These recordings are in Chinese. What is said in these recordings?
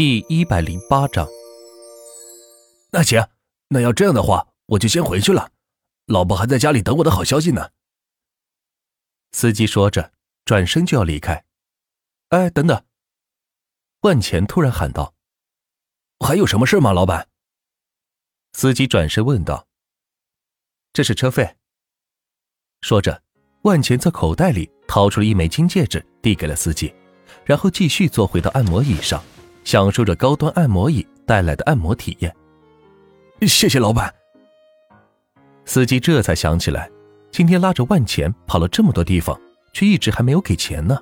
第一百零八章。那行，那要这样的话，我就先回去了。老婆还在家里等我的好消息呢。司机说着，转身就要离开。哎，等等！万钱突然喊道：“还有什么事吗，老板？”司机转身问道：“这是车费。”说着，万钱在口袋里掏出了一枚金戒指，递给了司机，然后继续坐回到按摩椅上。享受着高端按摩椅带来的按摩体验。谢谢老板。司机这才想起来，今天拉着万钱跑了这么多地方，却一直还没有给钱呢。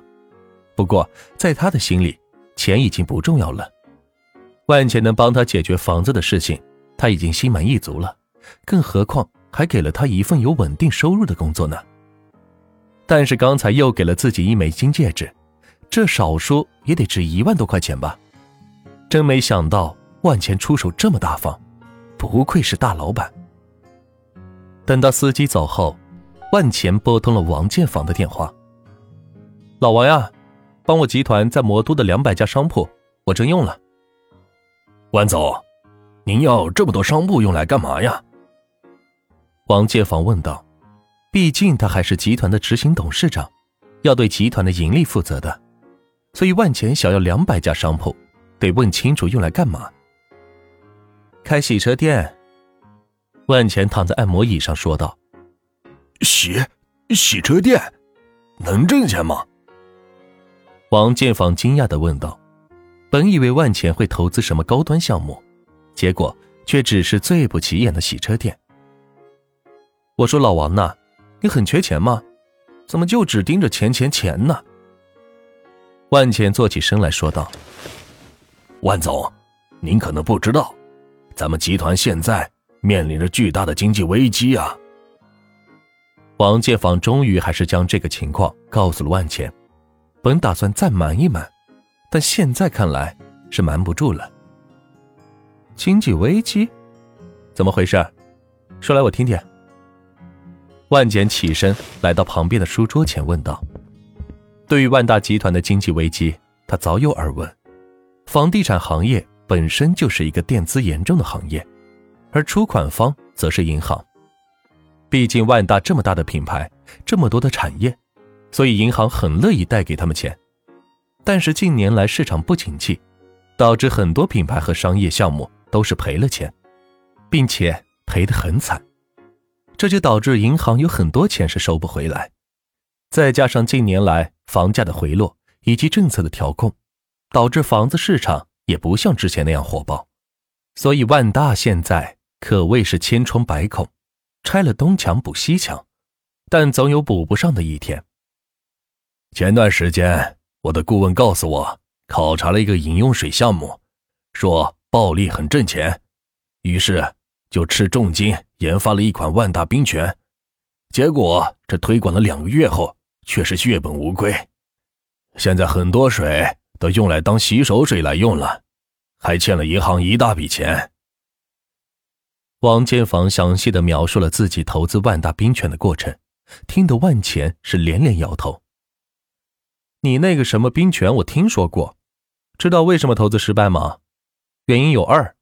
不过在他的心里，钱已经不重要了。万钱能帮他解决房子的事情，他已经心满意足了。更何况还给了他一份有稳定收入的工作呢。但是刚才又给了自己一枚金戒指，这少说也得值一万多块钱吧。真没想到万钱出手这么大方，不愧是大老板。等到司机走后，万钱拨通了王建房的电话：“老王呀，帮我集团在魔都的两百家商铺，我征用了。”万总，您要这么多商铺用来干嘛呀？王建房问道。毕竟他还是集团的执行董事长，要对集团的盈利负责的，所以万钱想要两百家商铺。得问清楚用来干嘛。开洗车店，万钱躺在按摩椅上说道：“洗洗车店，能挣钱吗？”王建房惊讶的问道。本以为万钱会投资什么高端项目，结果却只是最不起眼的洗车店。我说老王呐，你很缺钱吗？怎么就只盯着钱钱钱呢？万钱坐起身来说道。万总，您可能不知道，咱们集团现在面临着巨大的经济危机啊！王建房终于还是将这个情况告诉了万钱，本打算再瞒一瞒，但现在看来是瞒不住了。经济危机？怎么回事？说来我听听。万简起身来到旁边的书桌前问道：“对于万大集团的经济危机，他早有耳闻。”房地产行业本身就是一个垫资严重的行业，而出款方则是银行。毕竟万达这么大的品牌，这么多的产业，所以银行很乐意贷给他们钱。但是近年来市场不景气，导致很多品牌和商业项目都是赔了钱，并且赔得很惨。这就导致银行有很多钱是收不回来。再加上近年来房价的回落以及政策的调控。导致房子市场也不像之前那样火爆，所以万大现在可谓是千疮百孔，拆了东墙补西墙，但总有补不上的一天。前段时间，我的顾问告诉我，考察了一个饮用水项目，说暴利很挣钱，于是就斥重金研发了一款万大冰泉，结果这推广了两个月后，却是血本无归。现在很多水。都用来当洗手水来用了，还欠了银行一大笔钱。王建房详细的描述了自己投资万大冰泉的过程，听得万钱是连连摇头。你那个什么冰泉我听说过，知道为什么投资失败吗？原因有二，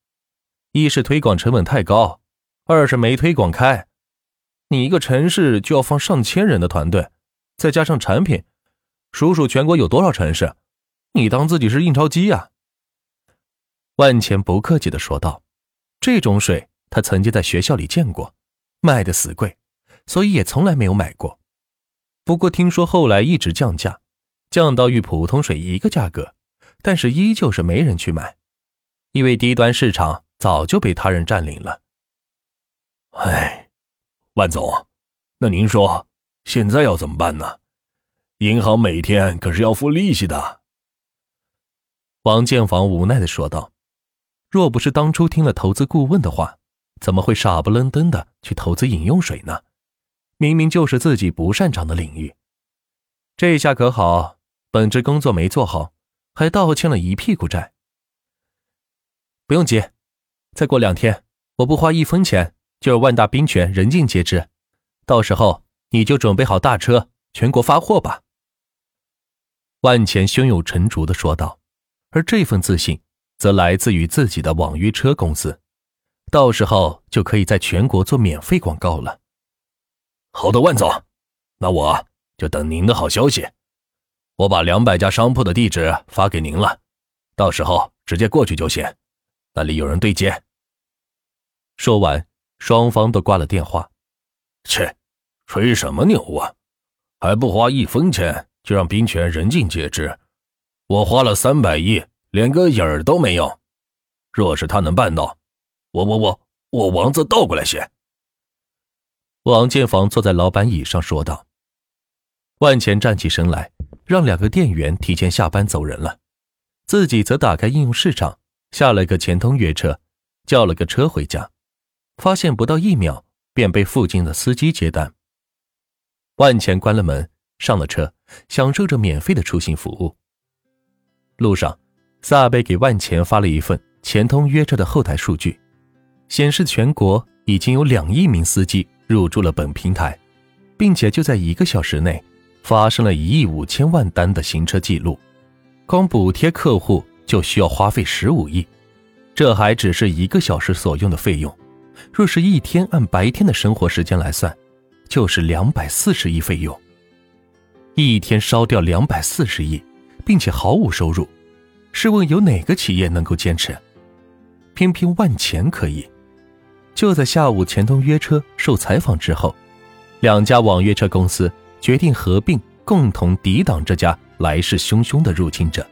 一是推广成本太高，二是没推广开。你一个城市就要放上千人的团队，再加上产品，数数全国有多少城市？你当自己是印钞机呀？万钱不客气的说道：“这种水他曾经在学校里见过，卖的死贵，所以也从来没有买过。不过听说后来一直降价，降到与普通水一个价格，但是依旧是没人去买，因为低端市场早就被他人占领了。”哎，万总，那您说现在要怎么办呢？银行每天可是要付利息的。王建房无奈的说道：“若不是当初听了投资顾问的话，怎么会傻不愣登的去投资饮用水呢？明明就是自己不擅长的领域。这下可好，本职工作没做好，还倒欠了一屁股债。不用急，再过两天，我不花一分钱，就有万大冰泉人尽皆知。到时候你就准备好大车，全国发货吧。”万钱胸有成竹的说道。而这份自信，则来自于自己的网约车公司，到时候就可以在全国做免费广告了。好的，万总，那我就等您的好消息。我把两百家商铺的地址发给您了，到时候直接过去就行，那里有人对接。说完，双方都挂了电话。切，吹什么牛啊！还不花一分钱就让兵权人尽皆知？我花了三百亿，连个影儿都没有。若是他能办到，我我我我王字倒过来写。王建房坐在老板椅上说道。万钱站起身来，让两个店员提前下班走人了，自己则打开应用市场，下了个钱通约车，叫了个车回家。发现不到一秒，便被附近的司机接单。万钱关了门，上了车，享受着免费的出行服务。路上，萨贝给万钱发了一份钱通约车的后台数据，显示全国已经有两亿名司机入驻了本平台，并且就在一个小时内，发生了一亿五千万单的行车记录。光补贴客户就需要花费十五亿，这还只是一个小时所用的费用。若是一天按白天的生活时间来算，就是两百四十亿费用。一天烧掉两百四十亿，并且毫无收入，试问有哪个企业能够坚持？偏偏万钱可以。就在下午，钱通约车受采访之后，两家网约车公司决定合并，共同抵挡这家来势汹汹的入侵者，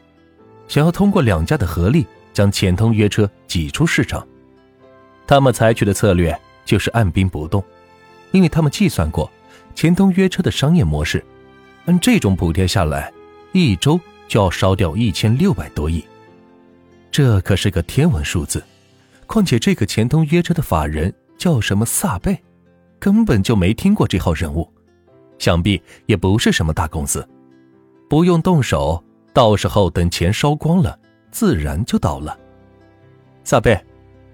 想要通过两家的合力将钱通约车挤出市场。他们采取的策略就是按兵不动，因为他们计算过钱通约车的商业模式，按这种补贴下来，一周就要烧掉一千六百多亿，这可是个天文数字。况且这个钱通约车的法人叫什么萨贝，根本就没听过这号人物，想必也不是什么大公司，不用动手，到时候等钱烧光了，自然就倒了。萨贝。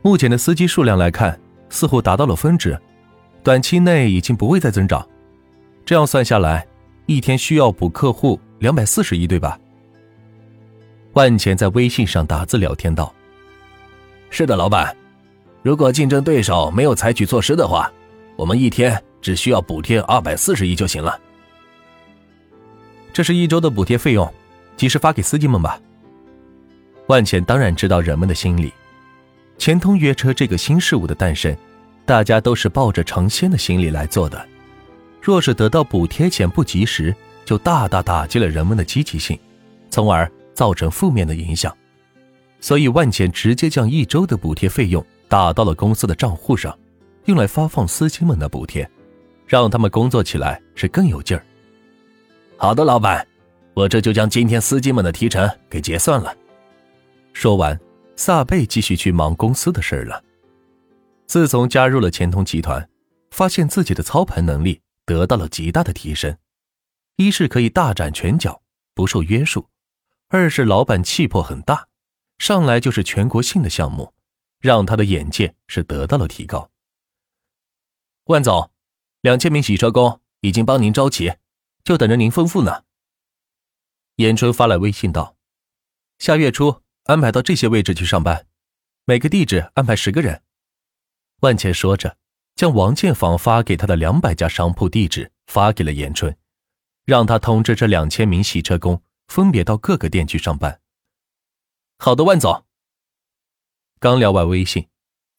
目前的司机数量来看，似乎达到了峰值，短期内已经不会再增长。这样算下来，一天需要补客户两百四十亿，对吧？万钱在微信上打字聊天道：“是的，老板。如果竞争对手没有采取措施的话，我们一天只需要补贴二百四十亿就行了。这是一周的补贴费用，及时发给司机们吧。”万钱当然知道人们的心理。钱通约车这个新事物的诞生，大家都是抱着尝鲜的心理来做的。若是得到补贴钱不及时，就大大打击了人们的积极性，从而造成负面的影响。所以万钱直接将一周的补贴费用打到了公司的账户上，用来发放司机们的补贴，让他们工作起来是更有劲儿。好的，老板，我这就将今天司机们的提成给结算了。说完。萨贝继续去忙公司的事儿了。自从加入了钱通集团，发现自己的操盘能力得到了极大的提升。一是可以大展拳脚，不受约束；二是老板气魄很大，上来就是全国性的项目，让他的眼界是得到了提高。万总，两千名洗车工已经帮您招齐，就等着您吩咐呢。严春发来微信道：“下月初。”安排到这些位置去上班，每个地址安排十个人。万茜说着，将王建房发给他的两百家商铺地址发给了严春，让他通知这两千名洗车工分别到各个店去上班。好的，万总。刚聊完微信，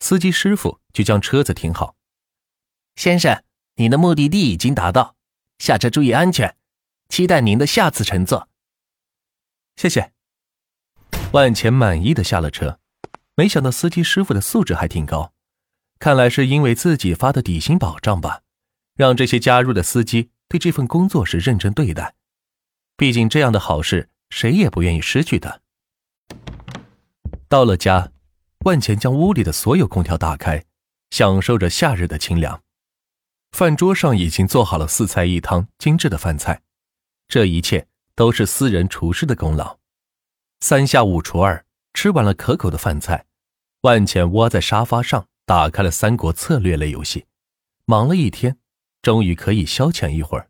司机师傅就将车子停好。先生，你的目的地已经达到，下车注意安全，期待您的下次乘坐。谢谢。万钱满意的下了车，没想到司机师傅的素质还挺高，看来是因为自己发的底薪保障吧，让这些加入的司机对这份工作是认真对待。毕竟这样的好事谁也不愿意失去的。到了家，万钱将屋里的所有空调打开，享受着夏日的清凉。饭桌上已经做好了四菜一汤精致的饭菜，这一切都是私人厨师的功劳。三下五除二吃完了可口的饭菜，万钱窝在沙发上，打开了三国策略类游戏，忙了一天，终于可以消遣一会儿。